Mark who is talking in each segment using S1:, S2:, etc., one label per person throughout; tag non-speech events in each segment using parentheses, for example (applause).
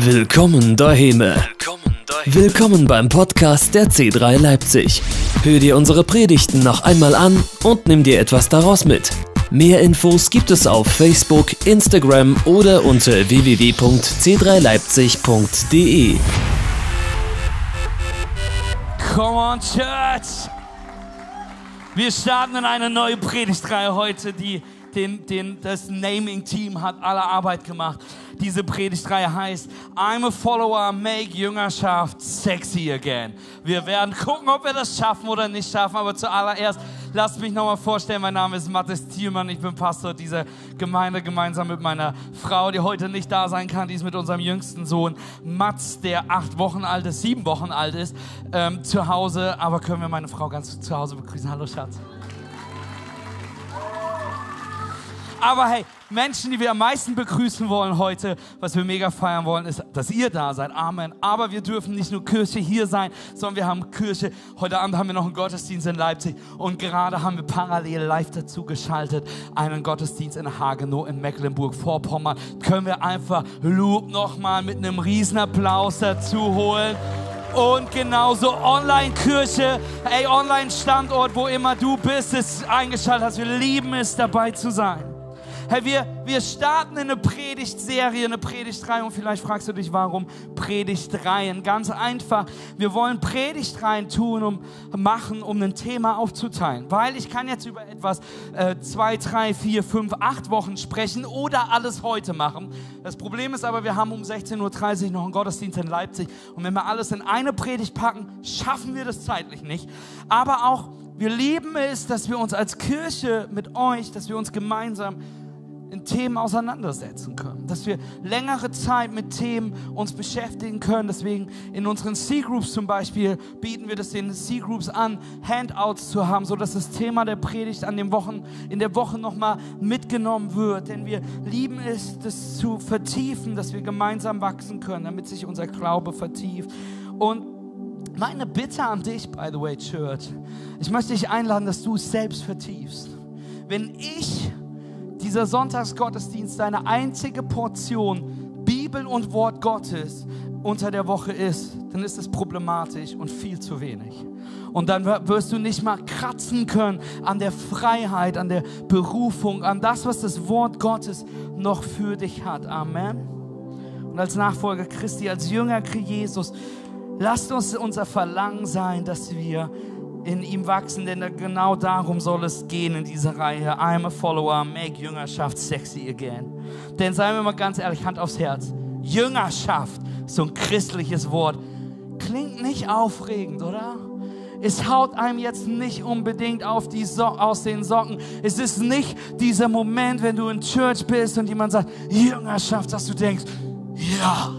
S1: Willkommen daheim. Willkommen beim Podcast der C3 Leipzig. Hör dir unsere Predigten noch einmal an und nimm dir etwas daraus mit. Mehr Infos gibt es auf Facebook, Instagram oder unter www.c3leipzig.de.
S2: Come on, Church! Wir starten in eine neue Predigtreihe heute, die den, den, das Naming-Team hat alle Arbeit gemacht. Diese Predigtreihe heißt I'm a Follower, make Jüngerschaft sexy again. Wir werden gucken, ob wir das schaffen oder nicht schaffen, aber zuallererst lasst mich nochmal vorstellen, mein Name ist Mathis Thielmann, ich bin Pastor dieser Gemeinde gemeinsam mit meiner Frau, die heute nicht da sein kann, die ist mit unserem jüngsten Sohn Mats, der acht Wochen alt ist, sieben Wochen alt ist, ähm, zu Hause, aber können wir meine Frau ganz zu Hause begrüßen. Hallo Schatz. Aber hey, Menschen, die wir am meisten begrüßen wollen heute, was wir mega feiern wollen, ist, dass ihr da seid. Amen. Aber wir dürfen nicht nur Kirche hier sein, sondern wir haben Kirche. Heute Abend haben wir noch einen Gottesdienst in Leipzig und gerade haben wir parallel live dazu geschaltet einen Gottesdienst in Hagenow in Mecklenburg-Vorpommern. Können wir einfach Luke nochmal mit einem Riesenapplaus dazu holen. Und genauso Online-Kirche, ey, Online-Standort, wo immer du bist, ist eingeschaltet hast. Wir lieben es, dabei zu sein. Hey, wir, wir starten in eine Predigtserie, eine Predigtreihe und vielleicht fragst du dich, warum Predigtreihen? Ganz einfach, wir wollen Predigtreihen tun, um machen, um ein Thema aufzuteilen. Weil ich kann jetzt über etwas äh, zwei, drei, vier, fünf, acht Wochen sprechen oder alles heute machen. Das Problem ist aber, wir haben um 16.30 Uhr noch einen Gottesdienst in Leipzig und wenn wir alles in eine Predigt packen, schaffen wir das zeitlich nicht. Aber auch wir lieben es, dass wir uns als Kirche mit euch, dass wir uns gemeinsam in Themen auseinandersetzen können, dass wir längere Zeit mit Themen uns beschäftigen können. Deswegen in unseren C-Groups zum Beispiel bieten wir das den C-Groups an, Handouts zu haben, so dass das Thema der Predigt an den Wochen, in der Woche nochmal mitgenommen wird. Denn wir lieben es, das zu vertiefen, dass wir gemeinsam wachsen können, damit sich unser Glaube vertieft. Und meine Bitte an dich, by the way, Church, ich möchte dich einladen, dass du es selbst vertiefst. Wenn ich dieser Sonntagsgottesdienst deine einzige Portion Bibel und Wort Gottes unter der Woche ist, dann ist es problematisch und viel zu wenig. Und dann wirst du nicht mal kratzen können an der Freiheit, an der Berufung, an das, was das Wort Gottes noch für dich hat. Amen. Und als Nachfolger Christi, als Jünger Jesus, lasst uns unser Verlangen sein, dass wir in ihm wachsen, denn genau darum soll es gehen in dieser Reihe. I'm a follower, make Jüngerschaft sexy again. Denn seien wir mal ganz ehrlich, Hand aufs Herz. Jüngerschaft, so ein christliches Wort, klingt nicht aufregend, oder? Es haut einem jetzt nicht unbedingt auf die so aus den Socken. Es ist nicht dieser Moment, wenn du in Church bist und jemand sagt, Jüngerschaft, dass du denkst, ja,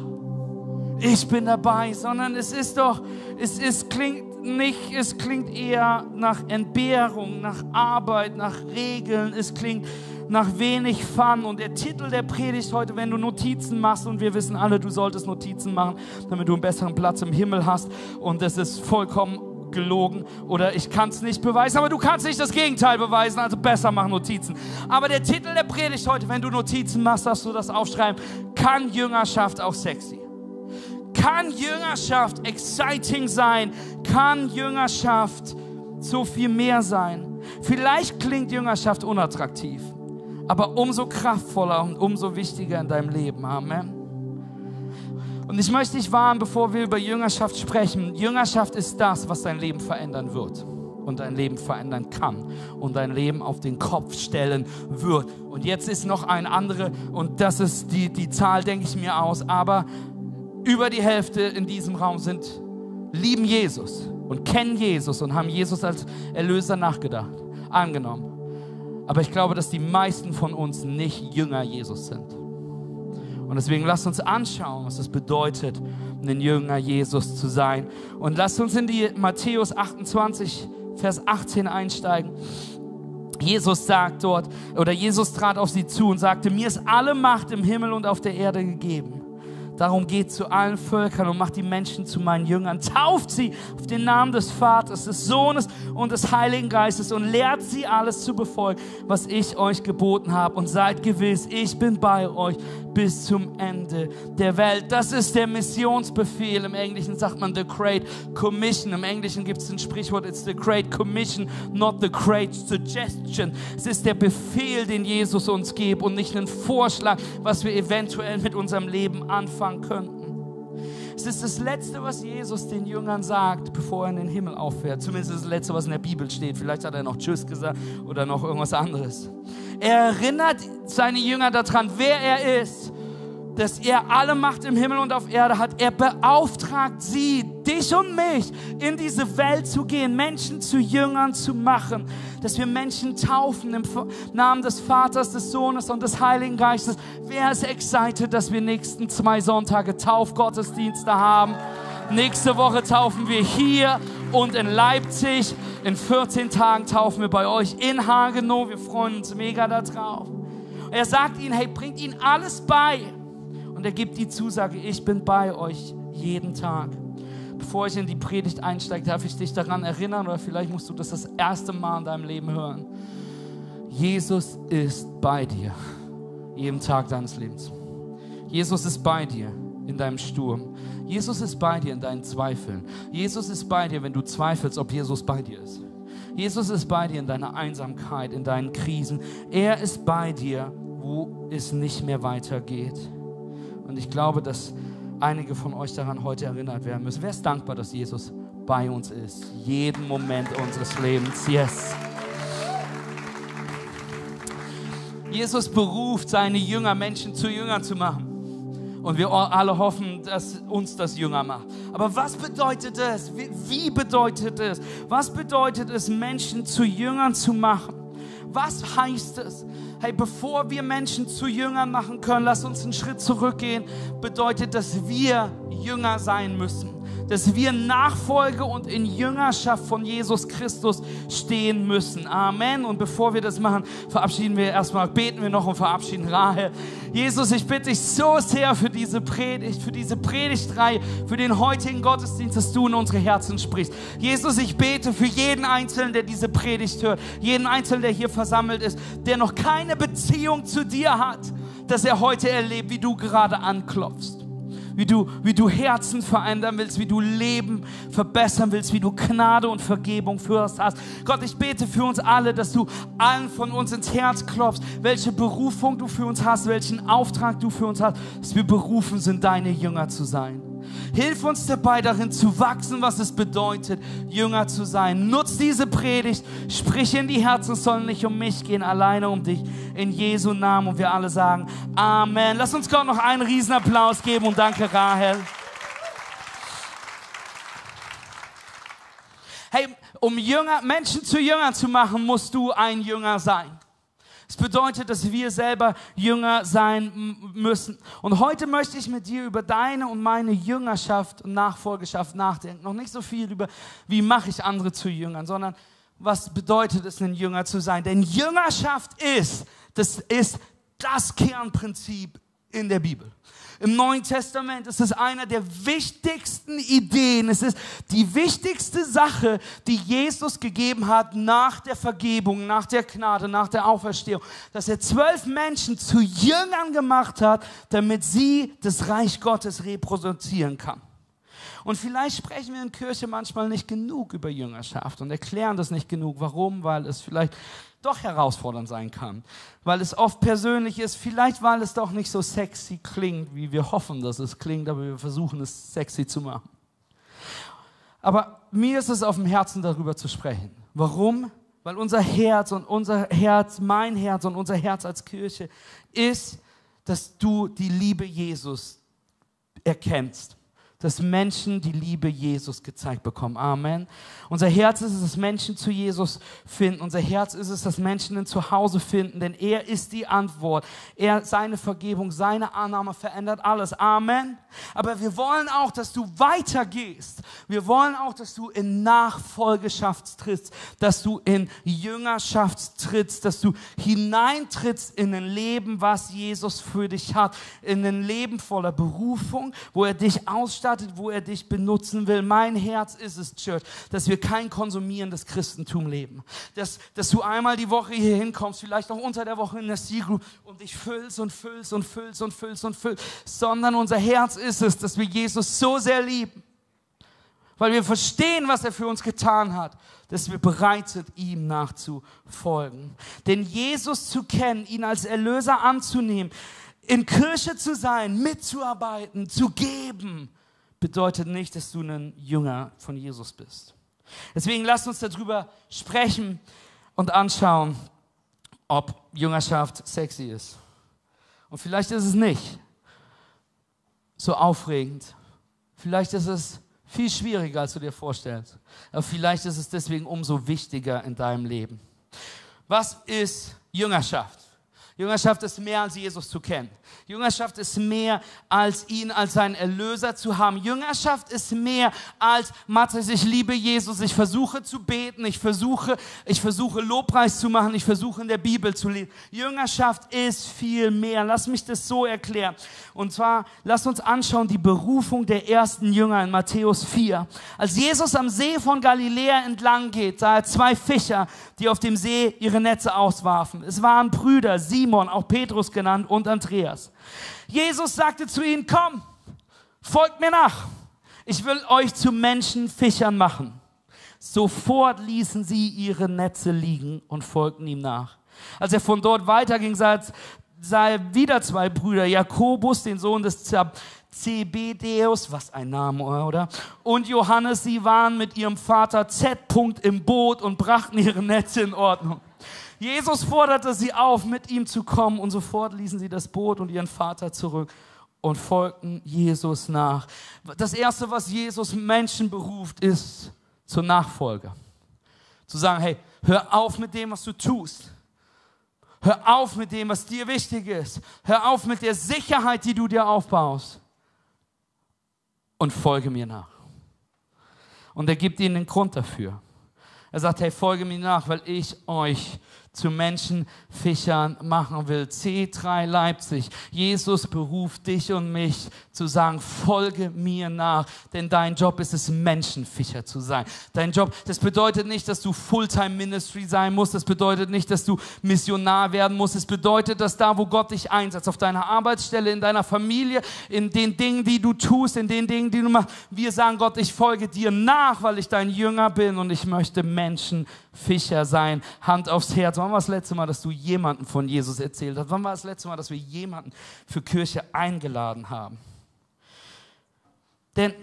S2: ich bin dabei, sondern es ist doch, es ist, klingt nicht, es klingt eher nach Entbehrung, nach Arbeit, nach Regeln, es klingt nach wenig Fun. Und der Titel der Predigt heute, wenn du Notizen machst, und wir wissen alle, du solltest Notizen machen, damit du einen besseren Platz im Himmel hast, und das ist vollkommen gelogen oder ich kann es nicht beweisen, aber du kannst nicht das Gegenteil beweisen, also besser mach Notizen. Aber der Titel der Predigt heute, wenn du Notizen machst, darfst du das aufschreiben, kann Jüngerschaft auch sexy? Kann Jüngerschaft exciting sein? Kann Jüngerschaft so viel mehr sein? Vielleicht klingt Jüngerschaft unattraktiv, aber umso kraftvoller und umso wichtiger in deinem Leben. Amen. Und ich möchte dich warnen, bevor wir über Jüngerschaft sprechen. Jüngerschaft ist das, was dein Leben verändern wird und dein Leben verändern kann und dein Leben auf den Kopf stellen wird. Und jetzt ist noch ein andere und das ist die, die Zahl, denke ich mir aus, aber über die Hälfte in diesem Raum sind, lieben Jesus und kennen Jesus und haben Jesus als Erlöser nachgedacht, angenommen. Aber ich glaube, dass die meisten von uns nicht Jünger Jesus sind. Und deswegen lasst uns anschauen, was es bedeutet, ein Jünger Jesus zu sein. Und lasst uns in die Matthäus 28, Vers 18 einsteigen. Jesus sagt dort, oder Jesus trat auf sie zu und sagte, mir ist alle Macht im Himmel und auf der Erde gegeben. Darum geht zu allen Völkern und macht die Menschen zu meinen Jüngern. Tauft sie auf den Namen des Vaters, des Sohnes und des Heiligen Geistes und lehrt sie alles zu befolgen, was ich euch geboten habe. Und seid gewiss, ich bin bei euch bis zum Ende der Welt. Das ist der Missionsbefehl. Im Englischen sagt man the Great Commission. Im Englischen gibt es ein Sprichwort, it's the Great Commission, not the Great Suggestion. Es ist der Befehl, den Jesus uns gibt und nicht ein Vorschlag, was wir eventuell mit unserem Leben anfangen anfangen könnten. Es ist das Letzte, was Jesus den Jüngern sagt, bevor er in den Himmel auffährt. Zumindest das Letzte, was in der Bibel steht. Vielleicht hat er noch Tschüss gesagt oder noch irgendwas anderes. Er erinnert seine Jünger daran, wer er ist dass er alle Macht im Himmel und auf Erde hat. Er beauftragt sie, dich und mich, in diese Welt zu gehen, Menschen zu Jüngern zu machen, dass wir Menschen taufen im Namen des Vaters, des Sohnes und des Heiligen Geistes. Wer ist excited, dass wir nächsten zwei Sonntage Taufgottesdienste haben? Nächste Woche taufen wir hier und in Leipzig. In 14 Tagen taufen wir bei euch in Hagenow. Wir freuen uns mega darauf. Er sagt ihnen, hey, bringt ihnen alles bei und er gibt die Zusage, ich bin bei euch jeden Tag. Bevor ich in die Predigt einsteige, darf ich dich daran erinnern oder vielleicht musst du das das erste Mal in deinem Leben hören. Jesus ist bei dir, jeden Tag deines Lebens. Jesus ist bei dir in deinem Sturm. Jesus ist bei dir in deinen Zweifeln. Jesus ist bei dir, wenn du zweifelst, ob Jesus bei dir ist. Jesus ist bei dir in deiner Einsamkeit, in deinen Krisen. Er ist bei dir, wo es nicht mehr weitergeht. Und ich glaube, dass einige von euch daran heute erinnert werden müssen. Wer ist dankbar, dass Jesus bei uns ist? Jeden Moment unseres Lebens. Yes. Jesus beruft seine Jünger, Menschen zu Jüngern zu machen. Und wir alle hoffen, dass uns das Jünger macht. Aber was bedeutet es? Wie bedeutet es? Was bedeutet es, Menschen zu Jüngern zu machen? Was heißt es? Hey, bevor wir Menschen zu Jüngern machen können, lass uns einen Schritt zurückgehen, bedeutet, dass wir Jünger sein müssen dass wir Nachfolge und in Jüngerschaft von Jesus Christus stehen müssen. Amen. Und bevor wir das machen, verabschieden wir erstmal, beten wir noch und verabschieden Rahel. Jesus, ich bitte dich so sehr für diese Predigt, für diese Predigtreihe, für den heutigen Gottesdienst, dass du in unsere Herzen sprichst. Jesus, ich bete für jeden Einzelnen, der diese Predigt hört, jeden Einzelnen, der hier versammelt ist, der noch keine Beziehung zu dir hat, dass er heute erlebt, wie du gerade anklopfst wie du, wie du Herzen verändern willst, wie du Leben verbessern willst, wie du Gnade und Vergebung uns hast. Gott, ich bete für uns alle, dass du allen von uns ins Herz klopfst, welche Berufung du für uns hast, welchen Auftrag du für uns hast, dass wir berufen sind, deine Jünger zu sein. Hilf uns dabei, darin zu wachsen, was es bedeutet, Jünger zu sein. Nutz diese Predigt, sprich in die Herzen, es soll nicht um mich gehen, alleine um dich. In Jesu Namen. Und wir alle sagen Amen. Lass uns Gott noch einen Riesenapplaus geben und danke, Rahel. Hey, um Jünger, Menschen zu Jüngern zu machen, musst du ein Jünger sein. Es bedeutet, dass wir selber Jünger sein müssen. Und heute möchte ich mit dir über deine und meine Jüngerschaft und Nachfolgeschaft nachdenken. Noch nicht so viel über, wie mache ich andere zu Jüngern, sondern was bedeutet es, ein Jünger zu sein? Denn Jüngerschaft ist, das ist das Kernprinzip in der Bibel. Im Neuen Testament ist es einer der wichtigsten Ideen. Es ist die wichtigste Sache, die Jesus gegeben hat nach der Vergebung, nach der Gnade, nach der Auferstehung. Dass er zwölf Menschen zu Jüngern gemacht hat, damit sie das Reich Gottes reproduzieren kann. Und vielleicht sprechen wir in Kirche manchmal nicht genug über Jüngerschaft und erklären das nicht genug. Warum? Weil es vielleicht doch herausfordernd sein kann, weil es oft persönlich ist, vielleicht weil es doch nicht so sexy klingt, wie wir hoffen, dass es klingt, aber wir versuchen es sexy zu machen. Aber mir ist es auf dem Herzen, darüber zu sprechen. Warum? Weil unser Herz und unser Herz, mein Herz und unser Herz als Kirche ist, dass du die Liebe Jesus erkennst dass Menschen die Liebe Jesus gezeigt bekommen. Amen. Unser Herz ist es, dass Menschen zu Jesus finden. Unser Herz ist es, dass Menschen ein Zuhause finden, denn er ist die Antwort. Er, seine Vergebung, seine Annahme verändert alles. Amen. Aber wir wollen auch, dass du weitergehst. Wir wollen auch, dass du in Nachfolgeschaft trittst, dass du in Jüngerschaft trittst, dass du hineintrittst in ein Leben, was Jesus für dich hat, in ein Leben voller Berufung, wo er dich ausstattet ausstattet, wo er dich benutzen will. Mein Herz ist es, Church, dass wir kein konsumierendes Christentum leben. Dass, dass du einmal die Woche hier hinkommst, vielleicht auch unter der Woche in der C-Group und dich füllst und füllst und füllst und füllst und füllst, sondern unser Herz ist es, dass wir Jesus so sehr lieben, weil wir verstehen, was er für uns getan hat, dass wir bereit sind, ihm nachzufolgen. Denn Jesus zu kennen, ihn als Erlöser anzunehmen, in Kirche zu sein, mitzuarbeiten, zu geben, bedeutet nicht, dass du ein Jünger von Jesus bist. Deswegen lasst uns darüber sprechen und anschauen, ob Jüngerschaft sexy ist. Und vielleicht ist es nicht so aufregend. Vielleicht ist es viel schwieriger, als du dir vorstellst. Aber vielleicht ist es deswegen umso wichtiger in deinem Leben. Was ist Jüngerschaft? Jüngerschaft ist mehr als Jesus zu kennen. Jüngerschaft ist mehr als ihn als seinen Erlöser zu haben. Jüngerschaft ist mehr als Matthias, ich liebe Jesus, ich versuche zu beten, ich versuche, ich versuche Lobpreis zu machen, ich versuche in der Bibel zu lesen. Jüngerschaft ist viel mehr. Lass mich das so erklären. Und zwar, lass uns anschauen die Berufung der ersten Jünger in Matthäus 4. Als Jesus am See von Galiläa entlang geht, sah er zwei Fischer, die auf dem See ihre Netze auswarfen. Es waren Brüder, Simon, auch Petrus genannt, und Andreas. Jesus sagte zu ihnen, komm, folgt mir nach. Ich will euch zu Menschenfischern machen. Sofort ließen sie ihre Netze liegen und folgten ihm nach. Als er von dort weiterging, sah, sah er wieder zwei Brüder, Jakobus, den Sohn des Zebedeus, was ein Name, oder? Und Johannes, sie waren mit ihrem Vater Z. im Boot und brachten ihre Netze in Ordnung. Jesus forderte sie auf, mit ihm zu kommen und sofort ließen sie das Boot und ihren Vater zurück und folgten Jesus nach. Das Erste, was Jesus Menschen beruft, ist zur Nachfolge. Zu sagen, hey, hör auf mit dem, was du tust. Hör auf mit dem, was dir wichtig ist. Hör auf mit der Sicherheit, die du dir aufbaust. Und folge mir nach. Und er gibt ihnen den Grund dafür. Er sagt, hey, folge mir nach, weil ich euch zu Menschenfischern machen will. C3 Leipzig. Jesus beruft dich und mich zu sagen, folge mir nach, denn dein Job ist es, Menschenfischer zu sein. Dein Job, das bedeutet nicht, dass du Fulltime Ministry sein musst. Das bedeutet nicht, dass du Missionar werden musst. Es bedeutet, dass da, wo Gott dich einsetzt, auf deiner Arbeitsstelle, in deiner Familie, in den Dingen, die du tust, in den Dingen, die du machst, wir sagen, Gott, ich folge dir nach, weil ich dein Jünger bin und ich möchte Menschenfischer sein. Hand aufs Herz. Wann war das letzte Mal, dass du jemanden von Jesus erzählt hast? Wann war das letzte Mal, dass wir jemanden für Kirche eingeladen haben? Denn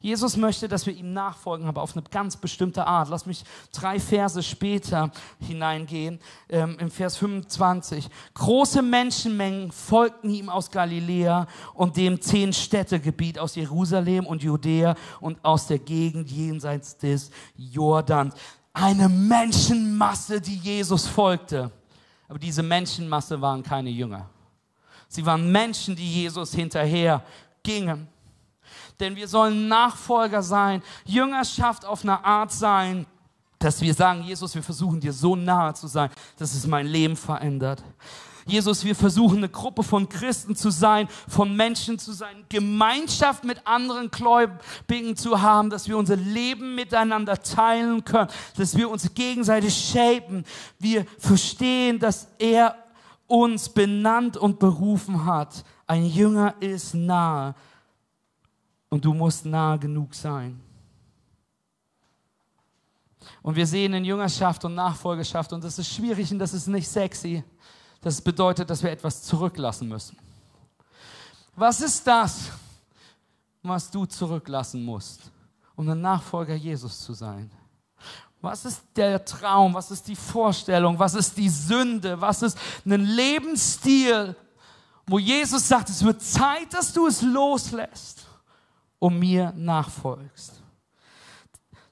S2: Jesus möchte, dass wir ihm nachfolgen, aber auf eine ganz bestimmte Art. Lass mich drei Verse später hineingehen, ähm, im Vers 25. Große Menschenmengen folgten ihm aus Galiläa und dem zehn Städtegebiet aus Jerusalem und Judäa und aus der Gegend jenseits des Jordans eine Menschenmasse, die Jesus folgte. Aber diese Menschenmasse waren keine Jünger. Sie waren Menschen, die Jesus hinterher gingen. Denn wir sollen Nachfolger sein, Jüngerschaft auf eine Art sein, dass wir sagen, Jesus, wir versuchen dir so nahe zu sein, dass es mein Leben verändert. Jesus, wir versuchen eine Gruppe von Christen zu sein, von Menschen zu sein, Gemeinschaft mit anderen Gläubigen zu haben, dass wir unser Leben miteinander teilen können, dass wir uns gegenseitig shapen. Wir verstehen, dass er uns benannt und berufen hat. Ein Jünger ist nahe und du musst nahe genug sein. Und wir sehen in Jüngerschaft und Nachfolgeschaft, und das ist schwierig und das ist nicht sexy, das bedeutet, dass wir etwas zurücklassen müssen. Was ist das, was du zurücklassen musst, um ein Nachfolger Jesus zu sein? Was ist der Traum? Was ist die Vorstellung? Was ist die Sünde? Was ist ein Lebensstil, wo Jesus sagt, es wird Zeit, dass du es loslässt und mir nachfolgst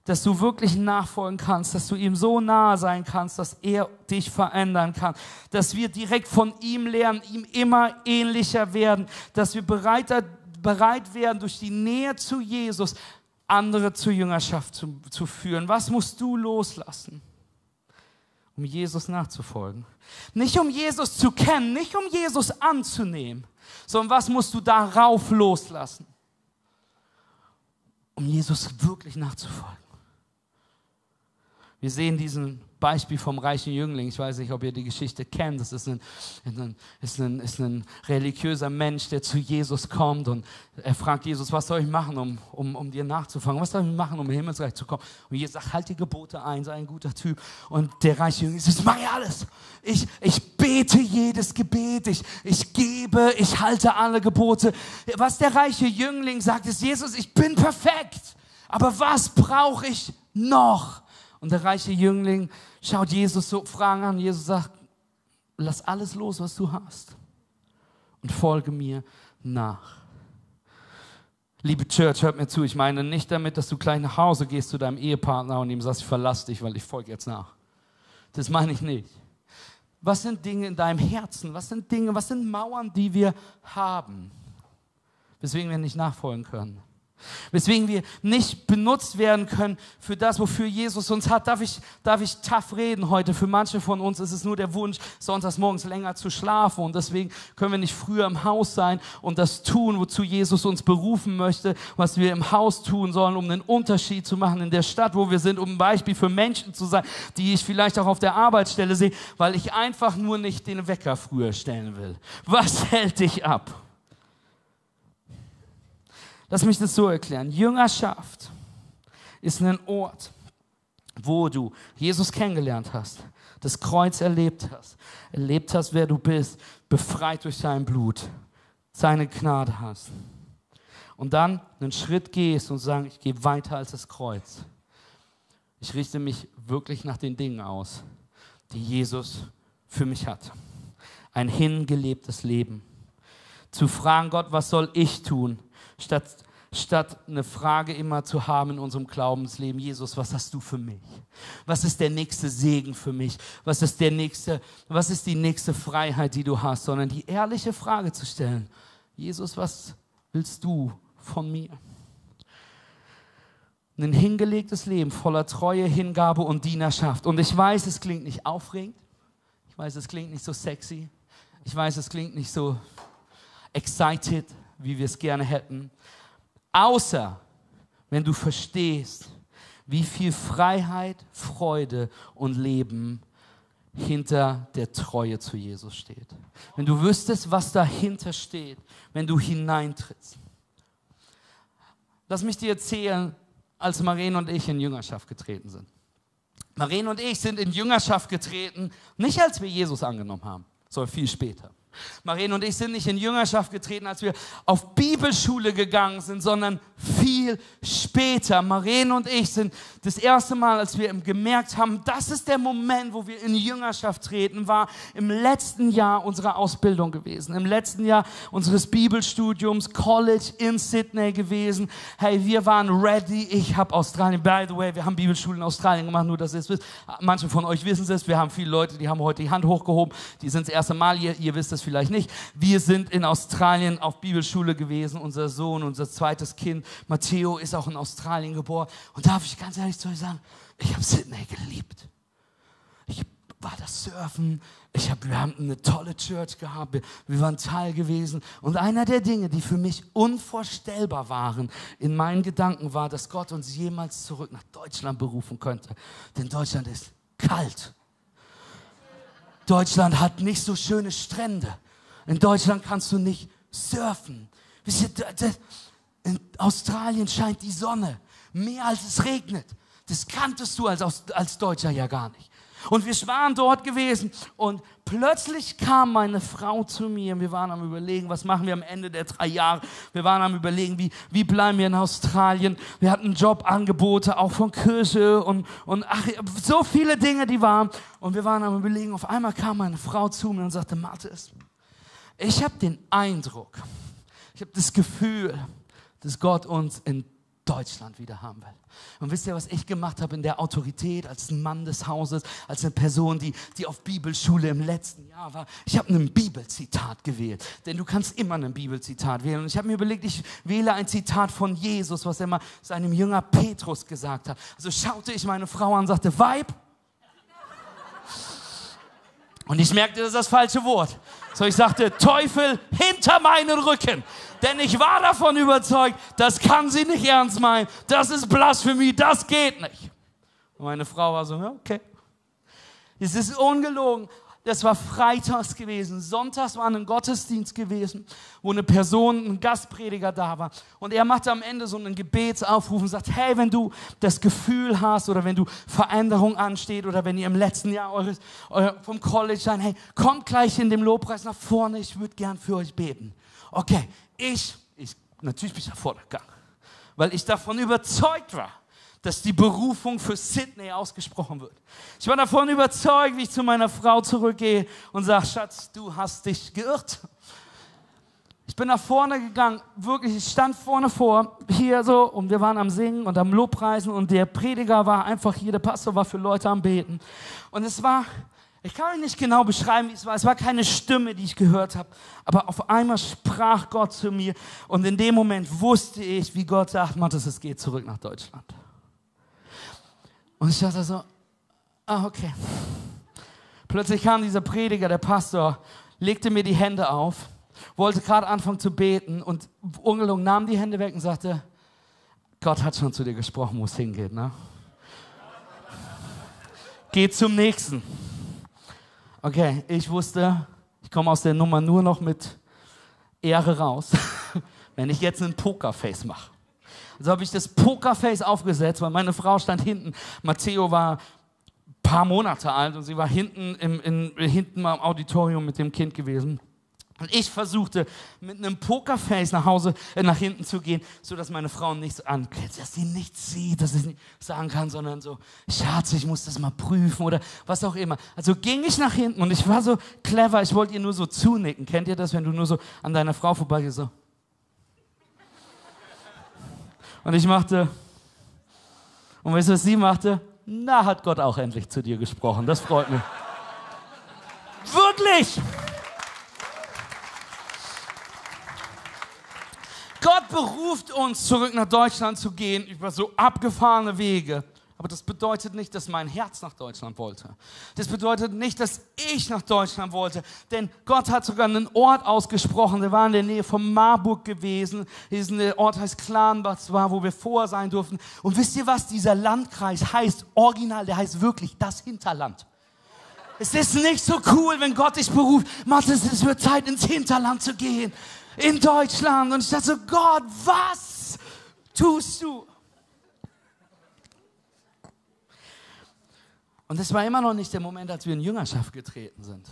S2: dass du wirklich nachfolgen kannst, dass du ihm so nahe sein kannst, dass er dich verändern kann, dass wir direkt von ihm lernen, ihm immer ähnlicher werden, dass wir bereit, bereit werden, durch die Nähe zu Jesus andere zur Jüngerschaft zu, zu führen. Was musst du loslassen, um Jesus nachzufolgen? Nicht um Jesus zu kennen, nicht um Jesus anzunehmen, sondern was musst du darauf loslassen, um Jesus wirklich nachzufolgen? Wir sehen diesen Beispiel vom reichen Jüngling. Ich weiß nicht, ob ihr die Geschichte kennt. Das ist ein, ein, ist, ein, ist ein religiöser Mensch, der zu Jesus kommt und er fragt Jesus, was soll ich machen, um, um, um dir nachzufangen? Was soll ich machen, um im Himmelsreich zu kommen? Und Jesus sagt, halt die Gebote ein, sei ein guter Typ. Und der reiche Jüngling sagt, mach ich alles. Ich, ich bete jedes Gebet, ich, ich gebe, ich halte alle Gebote. Was der reiche Jüngling sagt, ist, Jesus, ich bin perfekt. Aber was brauche ich noch? Und der reiche Jüngling schaut Jesus so Fragen an. Jesus sagt, lass alles los, was du hast und folge mir nach. Liebe Church, hört mir zu. Ich meine nicht damit, dass du gleich nach Hause gehst zu deinem Ehepartner und ihm sagst, ich verlasse dich, weil ich folge jetzt nach. Das meine ich nicht. Was sind Dinge in deinem Herzen? Was sind Dinge, was sind Mauern, die wir haben, weswegen wir nicht nachfolgen können? Weswegen wir nicht benutzt werden können für das, wofür Jesus uns hat. Darf ich, darf ich tough reden heute? Für manche von uns ist es nur der Wunsch, sonntags morgens länger zu schlafen. Und deswegen können wir nicht früher im Haus sein und das tun, wozu Jesus uns berufen möchte, was wir im Haus tun sollen, um einen Unterschied zu machen in der Stadt, wo wir sind, um ein Beispiel für Menschen zu sein, die ich vielleicht auch auf der Arbeitsstelle sehe, weil ich einfach nur nicht den Wecker früher stellen will. Was (laughs) hält dich ab? Lass mich das so erklären. Jüngerschaft ist ein Ort, wo du Jesus kennengelernt hast, das Kreuz erlebt hast, erlebt hast, wer du bist, befreit durch sein Blut, seine Gnade hast. Und dann einen Schritt gehst und sagen, ich gehe weiter als das Kreuz. Ich richte mich wirklich nach den Dingen aus, die Jesus für mich hat. Ein hingelebtes Leben. Zu fragen, Gott, was soll ich tun? Statt, statt eine Frage immer zu haben in unserem Glaubensleben, Jesus, was hast du für mich? Was ist der nächste Segen für mich? Was ist der nächste, was ist die nächste Freiheit, die du hast? Sondern die ehrliche Frage zu stellen, Jesus, was willst du von mir? Ein hingelegtes Leben voller Treue, Hingabe und Dienerschaft. Und ich weiß, es klingt nicht aufregend. Ich weiß, es klingt nicht so sexy. Ich weiß, es klingt nicht so excited wie wir es gerne hätten, außer wenn du verstehst, wie viel Freiheit, Freude und Leben hinter der Treue zu Jesus steht. Wenn du wüsstest, was dahinter steht, wenn du hineintrittst. Lass mich dir erzählen, als Maren und ich in Jüngerschaft getreten sind. Maren und ich sind in Jüngerschaft getreten, nicht als wir Jesus angenommen haben, sondern viel später. Marien und ich sind nicht in Jüngerschaft getreten, als wir auf Bibelschule gegangen sind, sondern viel später. Marien und ich sind das erste Mal, als wir gemerkt haben, das ist der Moment, wo wir in Jüngerschaft treten, war im letzten Jahr unserer Ausbildung gewesen, im letzten Jahr unseres Bibelstudiums, College in Sydney gewesen. Hey, wir waren ready. Ich habe Australien, by the way, wir haben Bibelschule in Australien gemacht, nur dass ihr es wisst. Manche von euch wissen es, wir haben viele Leute, die haben heute die Hand hochgehoben, die sind das erste Mal hier, ihr wisst es vielleicht nicht. Wir sind in Australien auf Bibelschule gewesen, unser Sohn, unser zweites Kind, Matteo, ist auch in Australien geboren. Und darf ich ganz ehrlich zu euch sagen, ich habe Sydney geliebt. Ich war das Surfen, ich hab, wir haben eine tolle Church gehabt, wir, wir waren Teil gewesen. Und einer der Dinge, die für mich unvorstellbar waren in meinen Gedanken, war, dass Gott uns jemals zurück nach Deutschland berufen könnte. Denn Deutschland ist kalt. Deutschland hat nicht so schöne Strände. In Deutschland kannst du nicht surfen. In Australien scheint die Sonne mehr als es regnet. Das kanntest du als, als Deutscher ja gar nicht. Und wir waren dort gewesen und plötzlich kam meine Frau zu mir. Wir waren am Überlegen, was machen wir am Ende der drei Jahre. Wir waren am Überlegen, wie, wie bleiben wir in Australien. Wir hatten Jobangebote, auch von Kirche und, und ach, so viele Dinge, die waren. Und wir waren am Überlegen. Auf einmal kam meine Frau zu mir und sagte, Mathis, ich habe den Eindruck, ich habe das Gefühl, dass Gott uns in Deutschland wieder haben will. Und wisst ihr, was ich gemacht habe in der Autorität als Mann des Hauses, als eine Person, die, die auf Bibelschule im letzten Jahr war? Ich habe ein Bibelzitat gewählt, denn du kannst immer ein Bibelzitat wählen. Und ich habe mir überlegt, ich wähle ein Zitat von Jesus, was er mal seinem Jünger Petrus gesagt hat. Also schaute ich meine Frau an und sagte, Weib. Und ich merkte, das ist das falsche Wort. So ich sagte, Teufel hinter meinen Rücken. Denn ich war davon überzeugt, das kann sie nicht ernst meinen. Das ist Blasphemie, das geht nicht. Und meine Frau war so, ja, okay. Es ist ungelogen. Das war freitags gewesen. Sonntags war ein Gottesdienst gewesen, wo eine Person, ein Gastprediger da war. Und er machte am Ende so einen Gebetsaufruf und sagt, hey, wenn du das Gefühl hast oder wenn du Veränderung ansteht oder wenn ihr im letzten Jahr eures, euer, vom College seid, hey, kommt gleich in dem Lobpreis nach vorne, ich würde gern für euch beten. Okay, ich, ich natürlich bin ich nach vorne gegangen, weil ich davon überzeugt war, dass die Berufung für Sydney ausgesprochen wird. Ich war davon überzeugt, wie ich zu meiner Frau zurückgehe und sage, Schatz, du hast dich geirrt. Ich bin nach vorne gegangen, wirklich, ich stand vorne vor, hier so, und wir waren am Singen und am Lobpreisen und der Prediger war einfach hier, der Pastor war für Leute am Beten. Und es war, ich kann euch nicht genau beschreiben, wie es war. Es war keine Stimme, die ich gehört habe. Aber auf einmal sprach Gott zu mir. Und in dem Moment wusste ich, wie Gott sagt, Matthias, es geht zurück nach Deutschland. Und ich dachte so, ah, okay. Plötzlich kam dieser Prediger, der Pastor, legte mir die Hände auf, wollte gerade anfangen zu beten und ungelungen nahm die Hände weg und sagte, Gott hat schon zu dir gesprochen, wo es hingeht. Ne? Geh zum nächsten. Okay, ich wusste, ich komme aus der Nummer nur noch mit Ehre raus, (laughs) wenn ich jetzt einen Pokerface mache. Also habe ich das Pokerface aufgesetzt, weil meine Frau stand hinten. Matteo war ein paar Monate alt und sie war hinten im, in, hinten im Auditorium mit dem Kind gewesen. Und ich versuchte mit einem Pokerface nach Hause, äh, nach hinten zu gehen, so dass meine Frau nichts ankriegt, dass sie nichts sieht, dass sie nicht sagen kann, sondern so, Schatz, ich muss das mal prüfen oder was auch immer. Also ging ich nach hinten und ich war so clever, ich wollte ihr nur so zunicken. Kennt ihr das, wenn du nur so an deiner Frau vorbeigehst, so? Und ich machte, und weißt du, was sie machte? Na, hat Gott auch endlich zu dir gesprochen. Das freut mich. Wirklich! Gott beruft uns, zurück nach Deutschland zu gehen, über so abgefahrene Wege. Aber das bedeutet nicht, dass mein Herz nach Deutschland wollte. Das bedeutet nicht, dass ich nach Deutschland wollte. Denn Gott hat sogar einen Ort ausgesprochen. Der war in der Nähe von Marburg gewesen. Dieser Ort heißt Klanbach, war, wo wir vorher sein durften. Und wisst ihr was? Dieser Landkreis heißt original, der heißt wirklich das Hinterland. Es ist nicht so cool, wenn Gott dich beruft. Matthias, es wird Zeit, ins Hinterland zu gehen in Deutschland. Und ich dachte so, Gott, was tust du? Und es war immer noch nicht der Moment, als wir in Jüngerschaft getreten sind.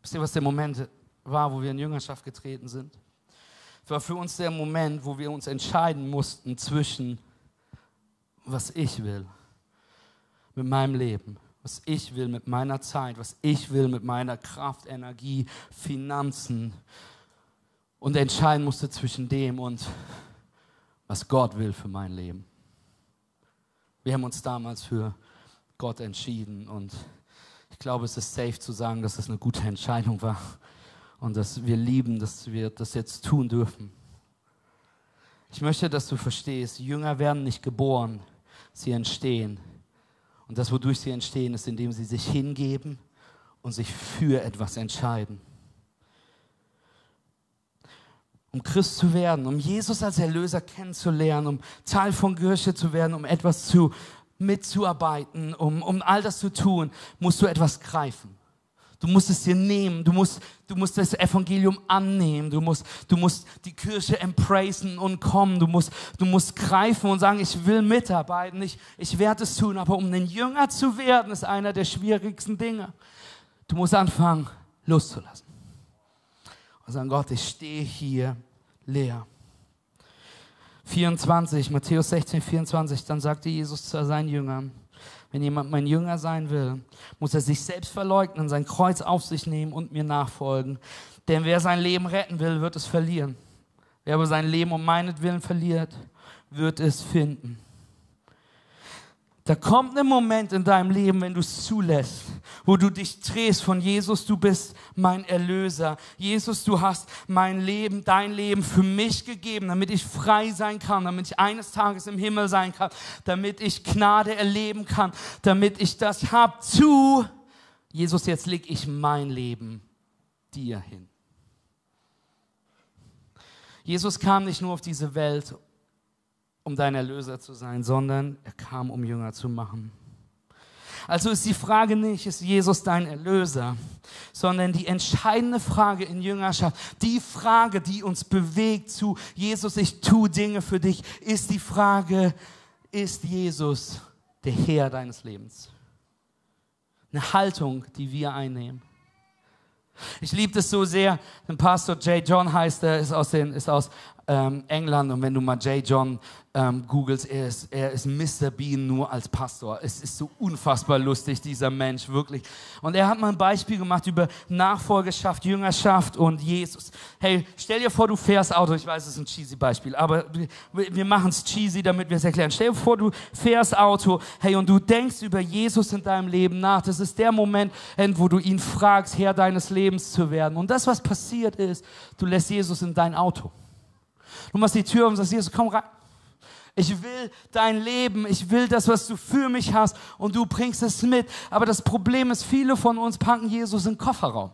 S2: Wisst ihr, was der Moment war, wo wir in Jüngerschaft getreten sind? Es war für uns der Moment, wo wir uns entscheiden mussten zwischen, was ich will mit meinem Leben, was ich will mit meiner Zeit, was ich will mit meiner Kraft, Energie, Finanzen, und entscheiden musste zwischen dem und was Gott will für mein Leben. Wir haben uns damals für Gott entschieden und ich glaube, es ist safe zu sagen, dass es eine gute Entscheidung war und dass wir lieben, dass wir das jetzt tun dürfen. Ich möchte, dass du verstehst, Jünger werden nicht geboren, sie entstehen. Und das, wodurch sie entstehen, ist, indem sie sich hingeben und sich für etwas entscheiden um Christ zu werden, um Jesus als Erlöser kennenzulernen, um Teil von Kirche zu werden, um etwas zu mitzuarbeiten, um, um all das zu tun, musst du etwas greifen. Du musst es dir nehmen, du musst, du musst das Evangelium annehmen, du musst, du musst die Kirche embracen und kommen, du musst, du musst greifen und sagen, ich will mitarbeiten, ich, ich werde es tun, aber um ein Jünger zu werden, ist einer der schwierigsten Dinge. Du musst anfangen, loszulassen und sagen, Gott, ich stehe hier leer. 24, Matthäus 16, 24, dann sagte Jesus zu seinen Jüngern, wenn jemand mein Jünger sein will, muss er sich selbst verleugnen, sein Kreuz auf sich nehmen und mir nachfolgen. Denn wer sein Leben retten will, wird es verlieren. Wer aber sein Leben um meinetwillen verliert, wird es finden. Da kommt ein Moment in deinem Leben, wenn du es zulässt, wo du dich drehst von Jesus, du bist mein Erlöser. Jesus, du hast mein Leben, dein Leben für mich gegeben, damit ich frei sein kann, damit ich eines Tages im Himmel sein kann, damit ich Gnade erleben kann, damit ich das hab zu. Jesus, jetzt leg ich mein Leben dir hin. Jesus kam nicht nur auf diese Welt, um dein Erlöser zu sein, sondern er kam, um Jünger zu machen. Also ist die Frage nicht, ist Jesus dein Erlöser, sondern die entscheidende Frage in Jüngerschaft, die Frage, die uns bewegt zu Jesus, ich tue Dinge für dich, ist die Frage, ist Jesus der Herr deines Lebens? Eine Haltung, die wir einnehmen. Ich liebe das so sehr. Ein Pastor J. John heißt er, ist aus, den, ist aus ähm, England und wenn du mal J. John ähm, googelst, er ist, er ist Mr. Bean nur als Pastor. Es ist so unfassbar lustig, dieser Mensch, wirklich. Und er hat mal ein Beispiel gemacht über Nachfolgeschaft, Jüngerschaft und Jesus. Hey, stell dir vor, du fährst Auto. Ich weiß, es ist ein cheesy Beispiel, aber wir machen es cheesy, damit wir es erklären. Stell dir vor, du fährst Auto, hey, und du denkst über Jesus in deinem Leben nach. Das ist der Moment, wo du ihn fragst, Herr deines Lebens zu werden. Und das, was passiert ist, du lässt Jesus in dein Auto. Du machst die Tür und sagst, Jesus, komm rein. Ich will dein Leben, ich will das, was du für mich hast und du bringst es mit. Aber das Problem ist, viele von uns packen Jesus in den Kofferraum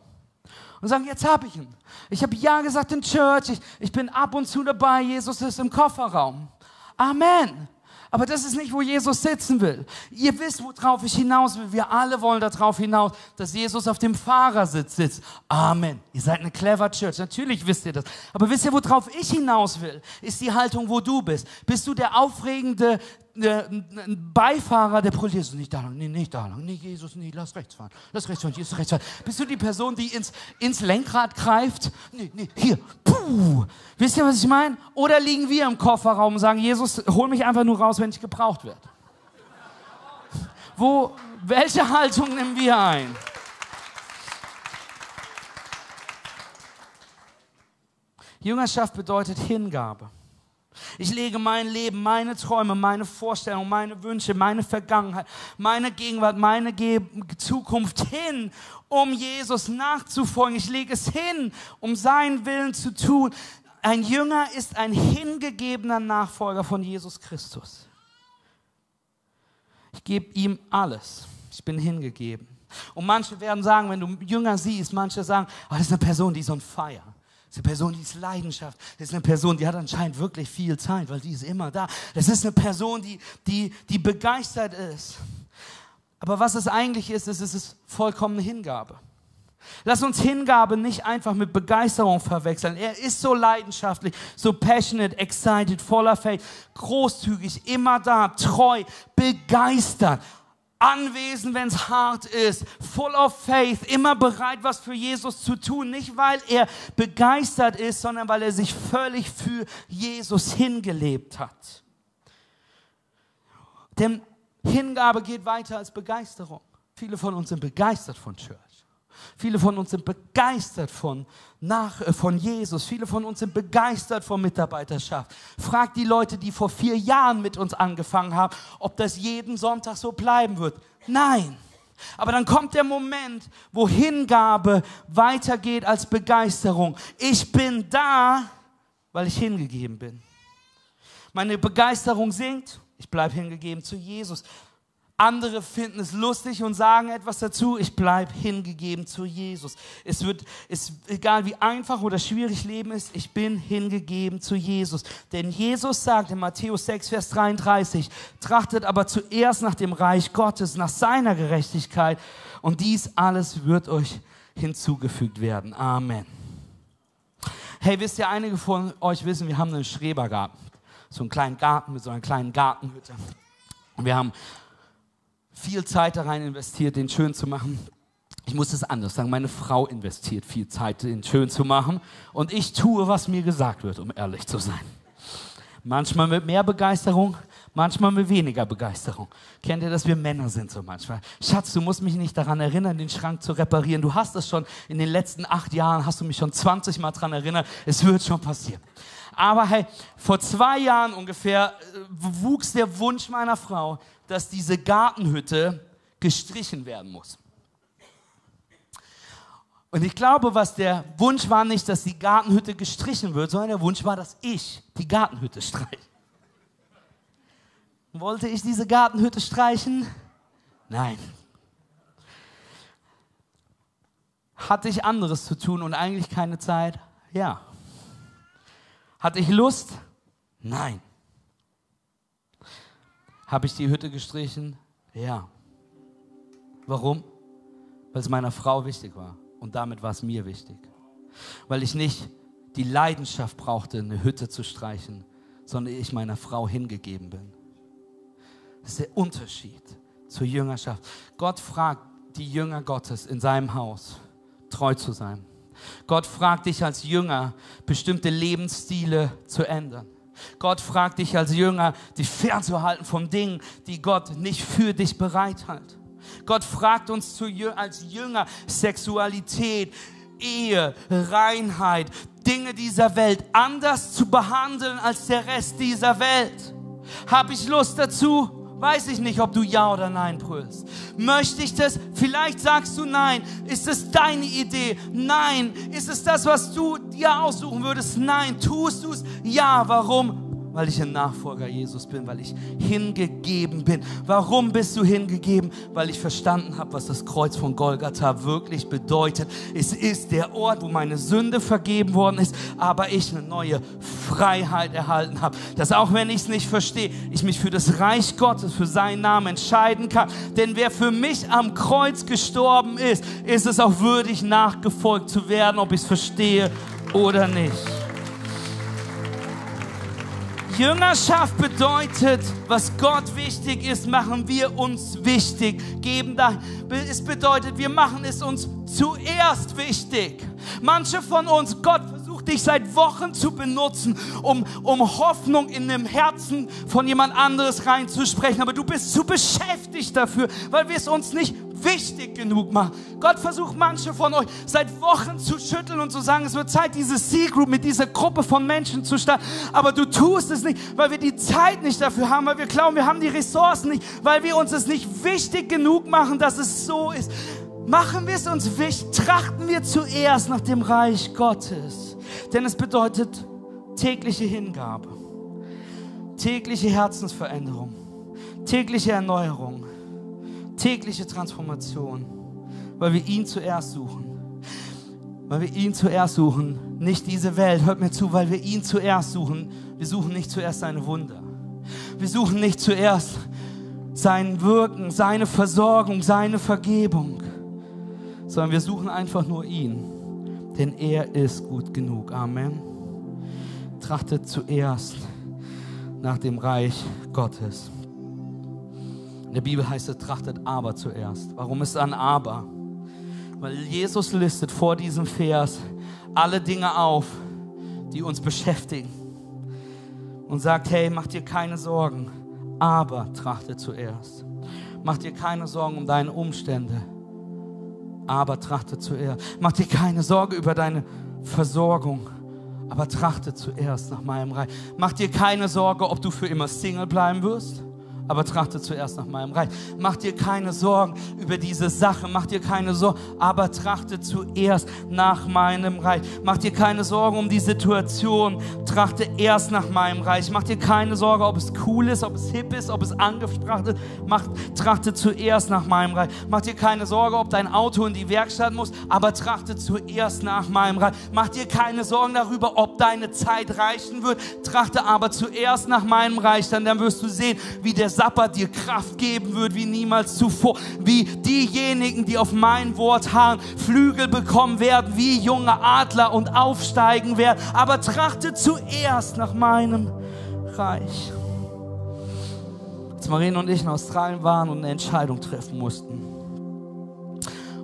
S2: und sagen, jetzt habe ich ihn. Ich habe ja gesagt in Church, ich, ich bin ab und zu dabei, Jesus ist im Kofferraum. Amen. Aber das ist nicht, wo Jesus sitzen will. Ihr wisst, worauf ich hinaus will. Wir alle wollen darauf hinaus, dass Jesus auf dem Fahrersitz sitzt. Amen. Ihr seid eine clever Church. Natürlich wisst ihr das. Aber wisst ihr, worauf ich hinaus will? Ist die Haltung, wo du bist. Bist du der aufregende ein Beifahrer, der brüllt Jesus nicht da lang, nee, nicht da lang, nee, Jesus, nee, lass rechts fahren, lass rechts fahren, Jesus, rechts fahren. Bist du die Person, die ins, ins Lenkrad greift? Nee, nee, hier, puh. Wisst ihr, was ich meine? Oder liegen wir im Kofferraum und sagen, Jesus, hol mich einfach nur raus, wenn ich gebraucht werde? Wo, welche Haltung nehmen wir ein? Jüngerschaft bedeutet Hingabe. Ich lege mein Leben, meine Träume, meine Vorstellungen, meine Wünsche, meine Vergangenheit, meine Gegenwart, meine Ge Zukunft hin, um Jesus nachzufolgen. Ich lege es hin, um seinen Willen zu tun. Ein Jünger ist ein hingegebener Nachfolger von Jesus Christus. Ich gebe ihm alles. Ich bin hingegeben. Und manche werden sagen, wenn du Jünger siehst, manche sagen, oh, das ist eine Person, die ist on fire. Ist eine Person, die ist Leidenschaft. Das ist eine Person, die hat anscheinend wirklich viel Zeit, weil die ist immer da. Das ist eine Person, die, die, die begeistert ist. Aber was es eigentlich ist, ist, es ist vollkommene Hingabe. Lass uns Hingabe nicht einfach mit Begeisterung verwechseln. Er ist so leidenschaftlich, so passionate, excited, voller Faith, großzügig, immer da, treu, begeistert anwesend, wenn es hart ist, full of faith, immer bereit, was für Jesus zu tun. Nicht, weil er begeistert ist, sondern weil er sich völlig für Jesus hingelebt hat. Denn Hingabe geht weiter als Begeisterung. Viele von uns sind begeistert von Church. Viele von uns sind begeistert von, nach, äh, von Jesus. Viele von uns sind begeistert von Mitarbeiterschaft. Frag die Leute, die vor vier Jahren mit uns angefangen haben, ob das jeden Sonntag so bleiben wird. Nein. Aber dann kommt der Moment, wo Hingabe weitergeht als Begeisterung. Ich bin da, weil ich hingegeben bin. Meine Begeisterung sinkt, ich bleibe hingegeben zu Jesus. Andere finden es lustig und sagen etwas dazu. Ich bleibe hingegeben zu Jesus. Es wird, ist egal wie einfach oder schwierig Leben ist, ich bin hingegeben zu Jesus. Denn Jesus sagt in Matthäus 6, Vers 33, trachtet aber zuerst nach dem Reich Gottes, nach seiner Gerechtigkeit und dies alles wird euch hinzugefügt werden. Amen. Hey, wisst ihr, einige von euch wissen, wir haben einen Schrebergarten. So einen kleinen Garten mit so einer kleinen Gartenhütte. Und wir haben viel Zeit da rein investiert, den schön zu machen. Ich muss es anders sagen, meine Frau investiert viel Zeit, den schön zu machen. Und ich tue, was mir gesagt wird, um ehrlich zu sein. Manchmal mit mehr Begeisterung, manchmal mit weniger Begeisterung. Kennt ihr, dass wir Männer sind so manchmal? Schatz, du musst mich nicht daran erinnern, den Schrank zu reparieren. Du hast es schon in den letzten acht Jahren, hast du mich schon 20 Mal daran erinnert. Es wird schon passieren. Aber hey, vor zwei Jahren ungefähr äh, wuchs der Wunsch meiner Frau, dass diese Gartenhütte gestrichen werden muss. Und ich glaube, was der Wunsch war nicht, dass die Gartenhütte gestrichen wird, sondern der Wunsch war, dass ich die Gartenhütte streiche. Wollte ich diese Gartenhütte streichen? Nein. Hatte ich anderes zu tun und eigentlich keine Zeit? Ja. Hatte ich Lust? Nein. Habe ich die Hütte gestrichen? Ja. Warum? Weil es meiner Frau wichtig war und damit war es mir wichtig. Weil ich nicht die Leidenschaft brauchte, eine Hütte zu streichen, sondern ich meiner Frau hingegeben bin. Das ist der Unterschied zur Jüngerschaft. Gott fragt die Jünger Gottes in seinem Haus, treu zu sein. Gott fragt dich als Jünger, bestimmte Lebensstile zu ändern. Gott fragt dich als Jünger, dich fernzuhalten von Dingen, die Gott nicht für dich bereithält. Gott fragt uns als Jünger Sexualität, Ehe, Reinheit, Dinge dieser Welt anders zu behandeln als der Rest dieser Welt. Habe ich Lust dazu? Weiß ich nicht, ob du Ja oder Nein brüllst. Möchte ich das? Vielleicht sagst du Nein. Ist es deine Idee? Nein. Ist es das, was du dir aussuchen würdest? Nein. Tust du es? Ja. Warum? Weil ich ein Nachfolger Jesus bin, weil ich hingegeben bin. Warum bist du hingegeben? Weil ich verstanden habe, was das Kreuz von Golgatha wirklich bedeutet. Es ist der Ort, wo meine Sünde vergeben worden ist, aber ich eine neue Freiheit erhalten habe. Dass auch wenn ich es nicht verstehe, ich mich für das Reich Gottes, für seinen Namen entscheiden kann. Denn wer für mich am Kreuz gestorben ist, ist es auch würdig, nachgefolgt zu werden, ob ich es verstehe oder nicht. Jüngerschaft bedeutet, was Gott wichtig ist, machen wir uns wichtig. Geben da, es bedeutet, wir machen es uns zuerst wichtig. Manche von uns, Gott versucht dich seit Wochen zu benutzen, um, um Hoffnung in dem Herzen von jemand anderes reinzusprechen. Aber du bist zu beschäftigt dafür, weil wir es uns nicht wichtig genug machen. Gott versucht manche von euch seit Wochen zu schütteln und zu sagen, es wird Zeit, diese C-Group mit dieser Gruppe von Menschen zu starten. Aber du tust es nicht, weil wir die Zeit nicht dafür haben, weil wir glauben, wir haben die Ressourcen nicht, weil wir uns es nicht wichtig genug machen, dass es so ist. Machen wir es uns wichtig, trachten wir zuerst nach dem Reich Gottes. Denn es bedeutet tägliche Hingabe, tägliche Herzensveränderung, tägliche Erneuerung tägliche Transformation, weil wir ihn zuerst suchen. Weil wir ihn zuerst suchen, nicht diese Welt. Hört mir zu, weil wir ihn zuerst suchen. Wir suchen nicht zuerst seine Wunder. Wir suchen nicht zuerst sein Wirken, seine Versorgung, seine Vergebung, sondern wir suchen einfach nur ihn, denn er ist gut genug. Amen. Trachtet zuerst nach dem Reich Gottes. In der Bibel heißt es, trachtet aber zuerst. Warum ist ein aber? Weil Jesus listet vor diesem Vers alle Dinge auf, die uns beschäftigen. Und sagt, hey, mach dir keine Sorgen, aber trachte zuerst. Mach dir keine Sorgen um deine Umstände, aber trachte zuerst. Mach dir keine Sorge über deine Versorgung, aber trachte zuerst nach meinem Reich. Mach dir keine Sorge, ob du für immer Single bleiben wirst aber trachte zuerst nach meinem Reich. Mach dir keine Sorgen über diese Sache, mach dir keine Sorgen, aber trachte zuerst nach meinem Reich. Mach dir keine Sorgen um die Situation, trachte erst nach meinem Reich. Mach dir keine Sorge, ob es cool ist, ob es hip ist, ob es angesprochen ist. Mach, trachte zuerst nach meinem Reich. Mach dir keine Sorge, ob dein Auto in die Werkstatt muss, aber trachte zuerst nach meinem Reich. Mach dir keine Sorgen darüber, ob deine Zeit reichen wird, trachte aber zuerst nach meinem Reich, dann, dann wirst du sehen, wie der Sabbat dir Kraft geben wird wie niemals zuvor. Wie diejenigen, die auf mein Wort harren, Flügel bekommen werden wie junge Adler und aufsteigen werden. Aber trachte zuerst nach meinem Reich. Als Marien und ich in Australien waren und eine Entscheidung treffen mussten,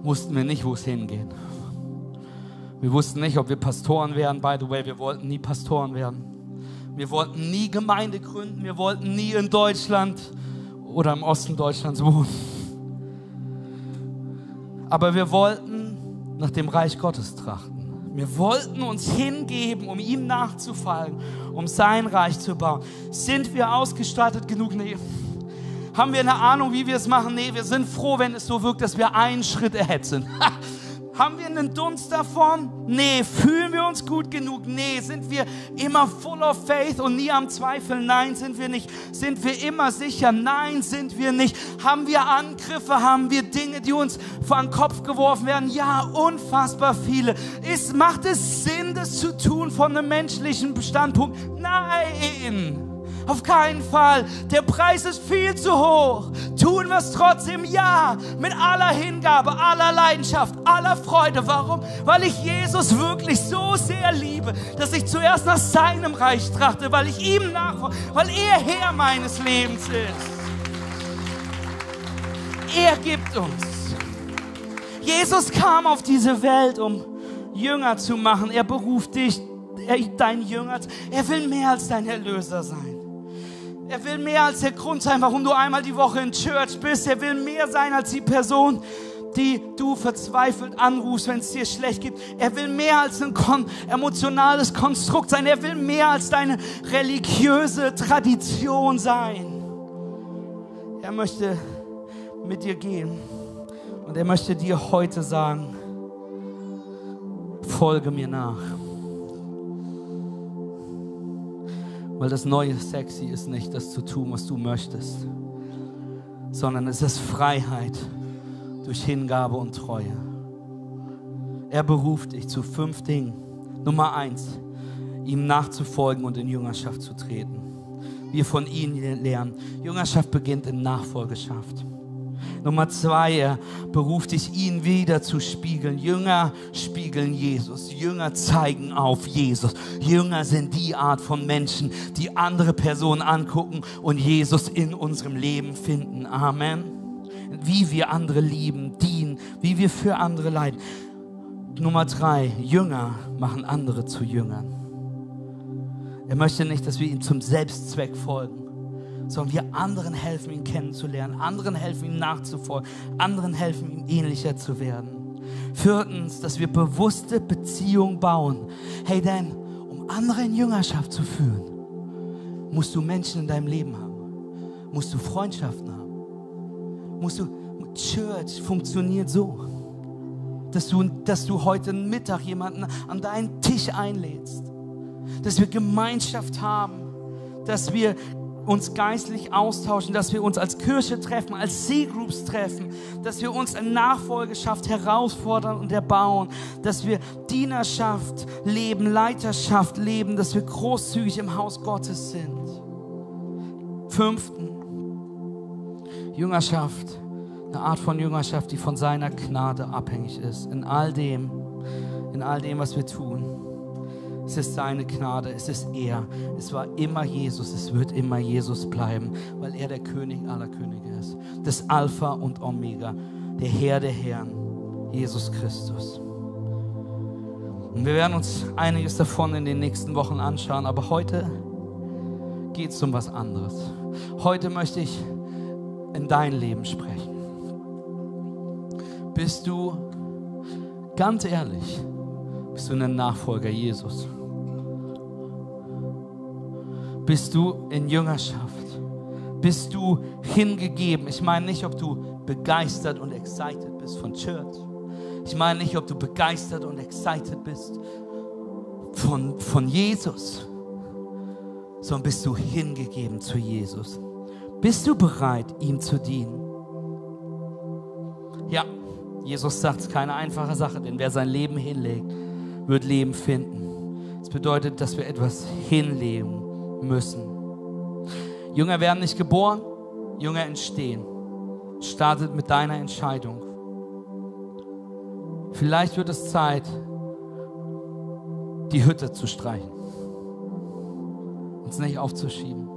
S2: wussten wir nicht, wo es hingeht. Wir wussten nicht, ob wir Pastoren werden. By the way, wir wollten nie Pastoren werden. Wir wollten nie Gemeinde gründen, wir wollten nie in Deutschland oder im Osten Deutschlands wohnen. Aber wir wollten nach dem Reich Gottes trachten. Wir wollten uns hingeben, um ihm nachzufallen, um sein Reich zu bauen. Sind wir ausgestattet genug? Nee. Haben wir eine Ahnung, wie wir es machen? Nee, wir sind froh, wenn es so wirkt, dass wir einen Schritt ahead sind. (laughs) Haben wir einen Dunst davon? Nee. Fühlen wir uns gut genug? Nee. Sind wir immer full of faith und nie am Zweifeln? Nein, sind wir nicht. Sind wir immer sicher? Nein, sind wir nicht. Haben wir Angriffe? Haben wir Dinge, die uns vor den Kopf geworfen werden? Ja, unfassbar viele. Ist, macht es Sinn, das zu tun von einem menschlichen Standpunkt? Nein. Auf keinen Fall. Der Preis ist viel zu hoch. Tun wir es trotzdem, ja, mit aller Hingabe, aller Leidenschaft, aller Freude. Warum? Weil ich Jesus wirklich so sehr liebe, dass ich zuerst nach seinem Reich trachte, weil ich ihm nachfolge, weil er Herr meines Lebens ist. Er gibt uns. Jesus kam auf diese Welt, um Jünger zu machen. Er beruft dich, dein Jünger. Er will mehr als dein Erlöser sein. Er will mehr als der Grund sein, warum du einmal die Woche in Church bist. Er will mehr sein als die Person, die du verzweifelt anrufst, wenn es dir schlecht geht. Er will mehr als ein kon emotionales Konstrukt sein. Er will mehr als deine religiöse Tradition sein. Er möchte mit dir gehen und er möchte dir heute sagen, folge mir nach. Weil das neue Sexy ist nicht das zu tun, was du möchtest, sondern es ist Freiheit durch Hingabe und Treue. Er beruft dich zu fünf Dingen. Nummer eins, ihm nachzufolgen und in Jüngerschaft zu treten. Wir von ihm lernen. Jüngerschaft beginnt in Nachfolgeschaft. Nummer zwei, er beruft dich, ihn wieder zu spiegeln. Jünger spiegeln Jesus. Jünger zeigen auf Jesus. Jünger sind die Art von Menschen, die andere Personen angucken und Jesus in unserem Leben finden. Amen. Wie wir andere lieben, dienen, wie wir für andere leiden. Nummer drei, Jünger machen andere zu Jüngern. Er möchte nicht, dass wir ihm zum Selbstzweck folgen sondern wir anderen helfen, ihn kennenzulernen, anderen helfen, ihm nachzufolgen, anderen helfen, ihm ähnlicher zu werden. Viertens, dass wir bewusste Beziehungen bauen. Hey, denn um andere in Jüngerschaft zu führen, musst du Menschen in deinem Leben haben. Musst du Freundschaften haben. Musst du, Church funktioniert so, dass du, dass du heute Mittag jemanden an deinen Tisch einlädst. Dass wir Gemeinschaft haben. Dass wir uns geistlich austauschen, dass wir uns als Kirche treffen, als C-Groups treffen, dass wir uns in Nachfolgeschaft herausfordern und erbauen, dass wir Dienerschaft leben, Leiterschaft leben, dass wir großzügig im Haus Gottes sind. Fünften, Jüngerschaft, eine Art von Jüngerschaft, die von seiner Gnade abhängig ist, in all dem, in all dem, was wir tun. Es ist seine Gnade, es ist er. Es war immer Jesus, es wird immer Jesus bleiben, weil er der König aller Könige ist. Das Alpha und Omega, der Herr der Herren, Jesus Christus. Und wir werden uns einiges davon in den nächsten Wochen anschauen, aber heute geht es um was anderes. Heute möchte ich in dein Leben sprechen. Bist du ganz ehrlich? Bist du ein Nachfolger Jesus? Bist du in Jüngerschaft? Bist du hingegeben? Ich meine nicht, ob du begeistert und excited bist von Church. Ich meine nicht, ob du begeistert und excited bist von, von Jesus, sondern bist du hingegeben zu Jesus. Bist du bereit, ihm zu dienen? Ja, Jesus sagt, es ist keine einfache Sache, denn wer sein Leben hinlegt, wird Leben finden. Das bedeutet, dass wir etwas hinlegen müssen. Jünger werden nicht geboren, Jünger entstehen. Startet mit deiner Entscheidung. Vielleicht wird es Zeit, die Hütte zu streichen. Uns nicht aufzuschieben.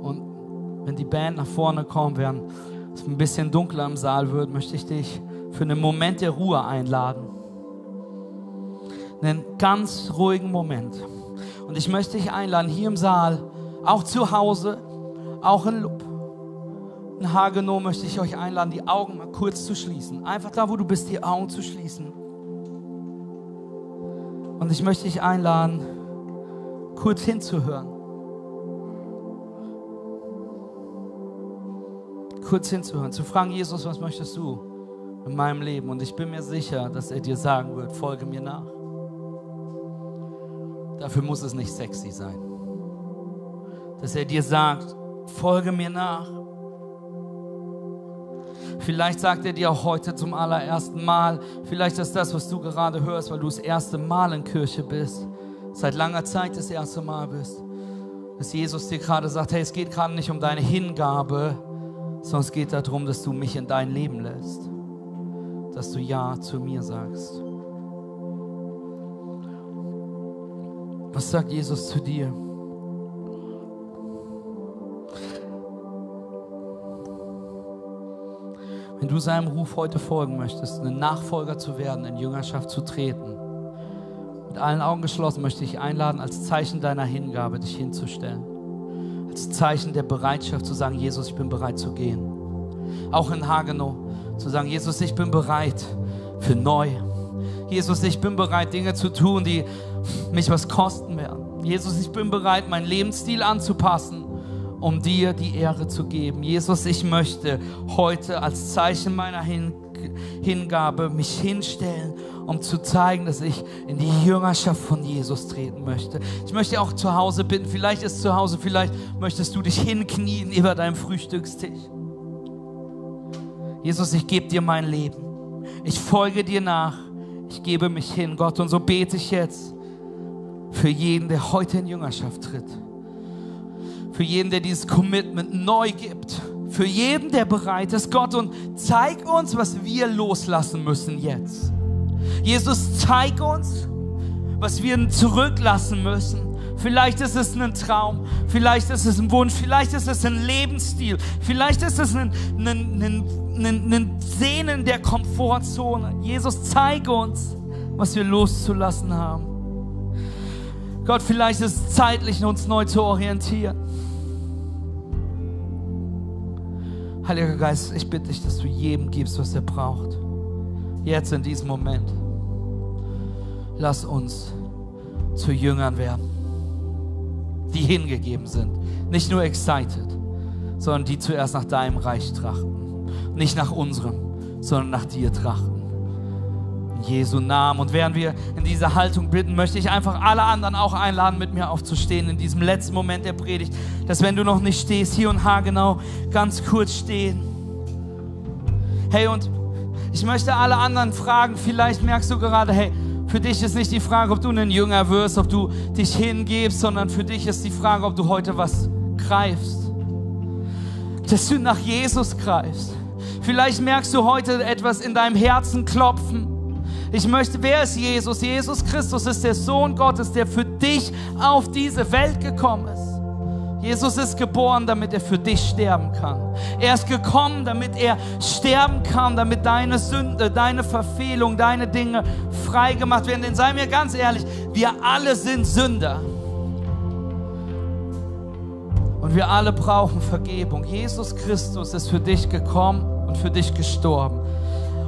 S2: Und wenn die Band nach vorne kommen, während es ein bisschen dunkler im Saal wird, möchte ich dich für einen Moment der Ruhe einladen einen ganz ruhigen Moment. Und ich möchte dich einladen, hier im Saal, auch zu Hause, auch in Lupp, in Hagenow möchte ich euch einladen, die Augen mal kurz zu schließen. Einfach da, wo du bist, die Augen zu schließen. Und ich möchte dich einladen, kurz hinzuhören. Kurz hinzuhören, zu fragen, Jesus, was möchtest du in meinem Leben? Und ich bin mir sicher, dass er dir sagen wird, folge mir nach. Dafür muss es nicht sexy sein. Dass er dir sagt, folge mir nach. Vielleicht sagt er dir auch heute zum allerersten Mal, vielleicht ist das, was du gerade hörst, weil du das erste Mal in Kirche bist, seit langer Zeit das erste Mal bist, dass Jesus dir gerade sagt, hey, es geht gerade nicht um deine Hingabe, sondern es geht darum, dass du mich in dein Leben lässt, dass du Ja zu mir sagst. Was sagt Jesus zu dir? Wenn du seinem Ruf heute folgen möchtest, ein Nachfolger zu werden, in Jüngerschaft zu treten, mit allen Augen geschlossen möchte ich einladen, als Zeichen deiner Hingabe dich hinzustellen. Als Zeichen der Bereitschaft zu sagen, Jesus, ich bin bereit zu gehen. Auch in Hagenow zu sagen, Jesus, ich bin bereit für neu. Jesus, ich bin bereit, Dinge zu tun, die mich was kosten werden. Jesus, ich bin bereit, meinen Lebensstil anzupassen um dir die Ehre zu geben. Jesus, ich möchte heute als Zeichen meiner Hin Hingabe mich hinstellen, um zu zeigen, dass ich in die Jüngerschaft von Jesus treten möchte. Ich möchte auch zu Hause bitten, vielleicht ist zu Hause, vielleicht möchtest du dich hinknien über deinem Frühstückstisch. Jesus, ich gebe dir mein Leben. Ich folge dir nach. Ich gebe mich hin, Gott. Und so bete ich jetzt für jeden, der heute in Jüngerschaft tritt für jeden, der dieses Commitment neu gibt, für jeden, der bereit ist, Gott, und zeig uns, was wir loslassen müssen jetzt. Jesus, zeig uns, was wir zurücklassen müssen. Vielleicht ist es ein Traum, vielleicht ist es ein Wunsch, vielleicht ist es ein Lebensstil, vielleicht ist es ein, ein, ein, ein, ein Sehnen der Komfortzone. Jesus, zeig uns, was wir loszulassen haben. Gott, vielleicht ist es zeitlich, uns neu zu orientieren. Heiliger Geist, ich bitte dich, dass du jedem gibst, was er braucht. Jetzt in diesem Moment. Lass uns zu Jüngern werden, die hingegeben sind. Nicht nur excited, sondern die zuerst nach deinem Reich trachten. Nicht nach unserem, sondern nach dir trachten. Jesu Namen. Und während wir in dieser Haltung bitten, möchte ich einfach alle anderen auch einladen, mit mir aufzustehen in diesem letzten Moment der Predigt, dass wenn du noch nicht stehst, hier und haargenau ganz kurz stehen. Hey, und ich möchte alle anderen fragen, vielleicht merkst du gerade, hey, für dich ist nicht die Frage, ob du ein Jünger wirst, ob du dich hingibst, sondern für dich ist die Frage, ob du heute was greifst. Dass du nach Jesus greifst. Vielleicht merkst du heute etwas in deinem Herzen klopfen. Ich möchte, wer ist Jesus? Jesus Christus ist der Sohn Gottes, der für dich auf diese Welt gekommen ist. Jesus ist geboren, damit er für dich sterben kann. Er ist gekommen, damit er sterben kann, damit deine Sünde, deine Verfehlung, deine Dinge frei gemacht werden. Denn sei mir ganz ehrlich, wir alle sind Sünder. Und wir alle brauchen Vergebung. Jesus Christus ist für dich gekommen und für dich gestorben.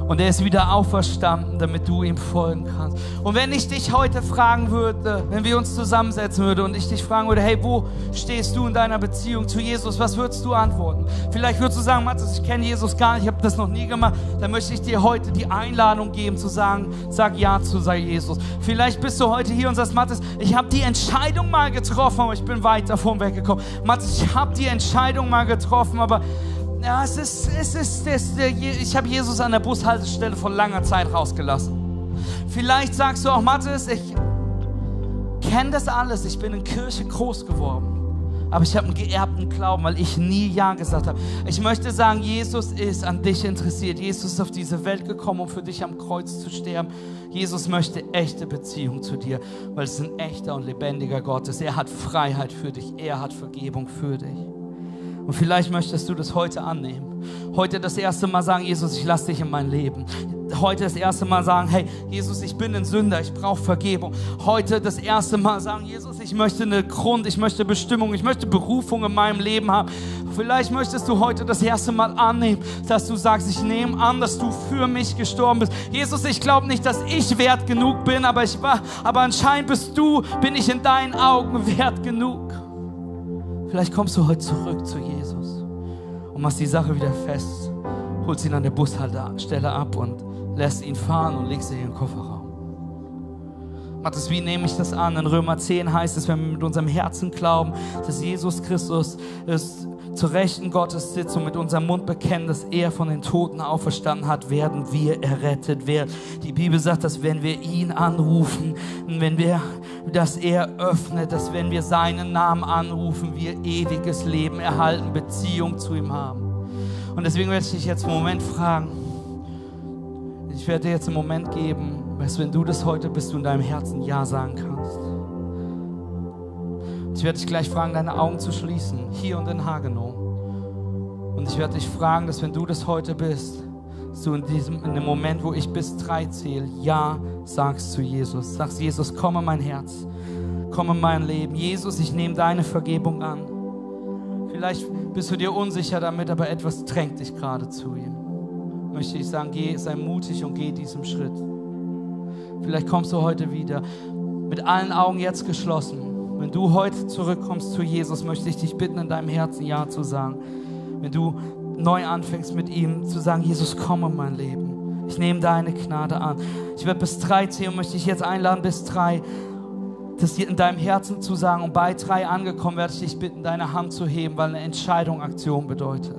S2: Und er ist wieder auferstanden, damit du ihm folgen kannst. Und wenn ich dich heute fragen würde, wenn wir uns zusammensetzen würden und ich dich fragen würde, hey, wo stehst du in deiner Beziehung zu Jesus? Was würdest du antworten? Vielleicht würdest du sagen, Matthias, ich kenne Jesus gar nicht, ich habe das noch nie gemacht. Dann möchte ich dir heute die Einladung geben zu sagen, sag Ja zu sei Jesus. Vielleicht bist du heute hier und sagst, Matthias, ich habe die Entscheidung mal getroffen, aber ich bin weit davon weggekommen. Matthias, ich habe die Entscheidung mal getroffen, aber ja, es ist, es ist, es, ich habe Jesus an der Bushaltestelle vor langer Zeit rausgelassen. Vielleicht sagst du auch, Mathis, ich kenne das alles, ich bin in Kirche groß geworden. Aber ich habe einen geerbten Glauben, weil ich nie Ja gesagt habe. Ich möchte sagen, Jesus ist an dich interessiert. Jesus ist auf diese Welt gekommen, um für dich am Kreuz zu sterben. Jesus möchte echte Beziehung zu dir, weil es ein echter und lebendiger Gott ist. Er hat Freiheit für dich. Er hat Vergebung für dich. Und vielleicht möchtest du das heute annehmen. Heute das erste Mal sagen, Jesus, ich lasse dich in mein Leben. Heute das erste Mal sagen, hey, Jesus, ich bin ein Sünder, ich brauche Vergebung. Heute das erste Mal sagen, Jesus, ich möchte eine Grund, ich möchte Bestimmung, ich möchte Berufung in meinem Leben haben. Vielleicht möchtest du heute das erste Mal annehmen, dass du sagst, ich nehme an, dass du für mich gestorben bist. Jesus, ich glaube nicht, dass ich wert genug bin, aber ich war, aber anscheinend bist du, bin ich in deinen Augen wert genug. Vielleicht kommst du heute zurück zu Jesus und machst die Sache wieder fest, holst ihn an der Bushaltestelle ab und lässt ihn fahren und legst ihn in den Kofferraum. Matthias, wie nehme ich das an? In Römer 10 heißt es, wenn wir mit unserem Herzen glauben, dass Jesus Christus ist, zur Rechten Gottes sitzt und mit unserem Mund bekennen, dass er von den Toten auferstanden hat, werden wir errettet werden. Die Bibel sagt, dass wenn wir ihn anrufen, wenn wir, dass er öffnet, dass wenn wir seinen Namen anrufen, wir ewiges Leben erhalten, Beziehung zu ihm haben. Und deswegen werde ich dich jetzt einen Moment fragen. Ich werde dir jetzt einen Moment geben, weißt, wenn du das heute bist, du in deinem Herzen Ja sagen kannst. Ich werde dich gleich fragen, deine Augen zu schließen, hier und in Hagenow. Und ich werde dich fragen, dass wenn du das heute bist, dass du in diesem in dem Moment, wo ich bis drei zähle, Ja sagst zu Jesus. Sagst, Jesus, komm in mein Herz, komm in mein Leben. Jesus, ich nehme deine Vergebung an. Vielleicht bist du dir unsicher damit, aber etwas drängt dich gerade zu ihm. Möchte ich sagen, geh, sei mutig und geh diesen Schritt. Vielleicht kommst du heute wieder mit allen Augen jetzt geschlossen wenn du heute zurückkommst zu Jesus, möchte ich dich bitten, in deinem Herzen Ja zu sagen. Wenn du neu anfängst mit ihm zu sagen, Jesus, komm in mein Leben. Ich nehme deine Gnade an. Ich werde bis drei zählen und möchte dich jetzt einladen, bis drei, das in deinem Herzen zu sagen. Und bei drei angekommen werde ich dich bitten, deine Hand zu heben, weil eine Entscheidung Aktion bedeutet.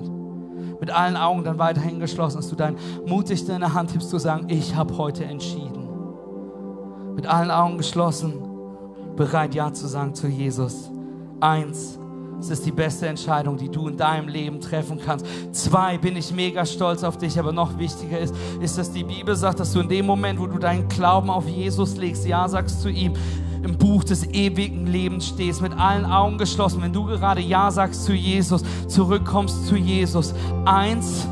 S2: Mit allen Augen dann weiterhin geschlossen, dass du dein mutig deine Hand hebst, zu sagen, ich habe heute entschieden. Mit allen Augen geschlossen bereit, Ja zu sagen zu Jesus. Eins, es ist die beste Entscheidung, die du in deinem Leben treffen kannst. Zwei, bin ich mega stolz auf dich, aber noch wichtiger ist, ist, dass die Bibel sagt, dass du in dem Moment, wo du deinen Glauben auf Jesus legst, Ja sagst zu ihm, im Buch des ewigen Lebens stehst, mit allen Augen geschlossen. Wenn du gerade Ja sagst zu Jesus, zurückkommst zu Jesus. Eins,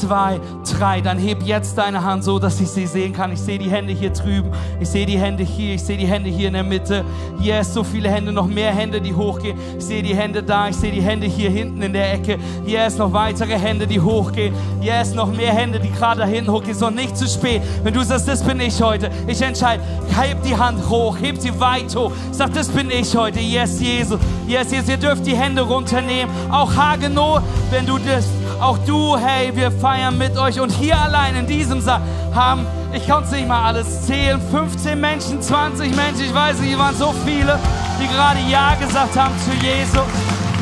S2: zwei, drei. Dann heb jetzt deine Hand so, dass ich sie sehen kann. Ich sehe die Hände hier drüben. Ich sehe die Hände hier. Ich sehe die Hände hier in der Mitte. Yes, so viele Hände, noch mehr Hände, die hochgehen. Ich sehe die Hände da. Ich sehe die Hände hier hinten in der Ecke. Yes, noch weitere Hände, die hochgehen. Yes, noch mehr Hände, die gerade da hinten hochgehen. So nicht zu spät. Wenn du sagst, das bin ich heute. Ich entscheide. Heb die Hand hoch. Heb sie weit hoch. Sag, das bin ich heute. Yes, Jesus. Yes, Jesus. Ihr dürft die Hände runternehmen. Auch Hagenow, wenn du das auch du, hey, wir feiern mit euch. Und hier allein in diesem Saal haben, ich kann es nicht mal alles zählen, 15 Menschen, 20 Menschen, ich weiß nicht, es waren so viele, die gerade Ja gesagt haben zu Jesus,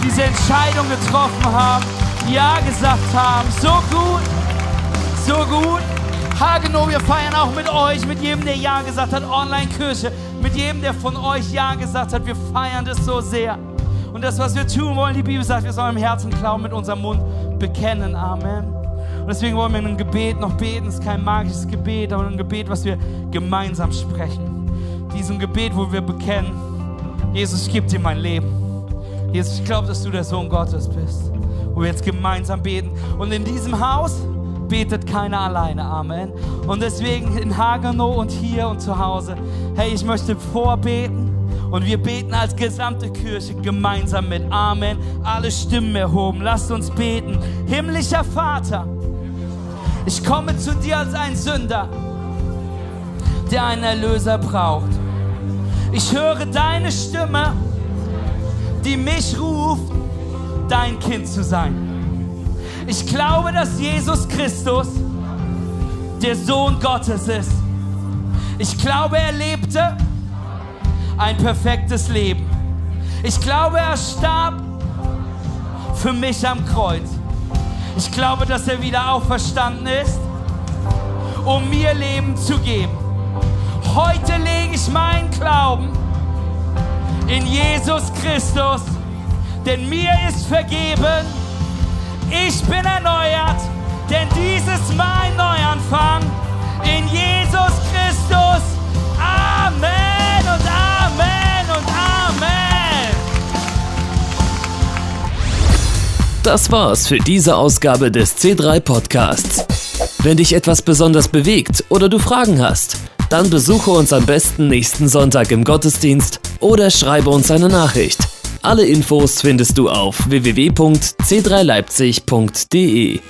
S2: diese Entscheidung getroffen haben, Ja gesagt haben. So gut, so gut. Hagenow, wir feiern auch mit euch, mit jedem, der Ja gesagt hat, Online-Kirche, mit jedem, der von euch Ja gesagt hat. Wir feiern das so sehr. Und das, was wir tun wollen, die Bibel sagt, wir sollen im Herzen glauben, mit unserem Mund bekennen. Amen. Und deswegen wollen wir in einem Gebet noch beten. Es ist kein magisches Gebet, aber ein Gebet, was wir gemeinsam sprechen. Diesem Gebet, wo wir bekennen, Jesus, ich gebe dir mein Leben. Jesus, ich glaube, dass du der Sohn Gottes bist. Wo wir jetzt gemeinsam beten. Und in diesem Haus betet keiner alleine. Amen. Und deswegen in Hagenow und hier und zu Hause, hey, ich möchte vorbeten. Und wir beten als gesamte Kirche gemeinsam mit. Amen. Alle Stimmen erhoben. Lasst uns beten. Himmlischer Vater, ich komme zu dir als ein Sünder, der einen Erlöser braucht. Ich höre deine Stimme, die mich ruft, dein Kind zu sein. Ich glaube, dass Jesus Christus der Sohn Gottes ist. Ich glaube, er lebte ein perfektes Leben. Ich glaube, er starb für mich am Kreuz. Ich glaube, dass er wieder auferstanden ist, um mir Leben zu geben. Heute lege ich meinen Glauben in Jesus Christus, denn mir ist vergeben. Ich bin erneuert, denn dies ist mein Neuanfang in Jesus Christus.
S1: Das war's für diese Ausgabe des C3 Podcasts. Wenn dich etwas besonders bewegt oder du Fragen hast, dann besuche uns am besten nächsten Sonntag im Gottesdienst oder schreibe uns eine Nachricht. Alle Infos findest du auf www.c3leipzig.de.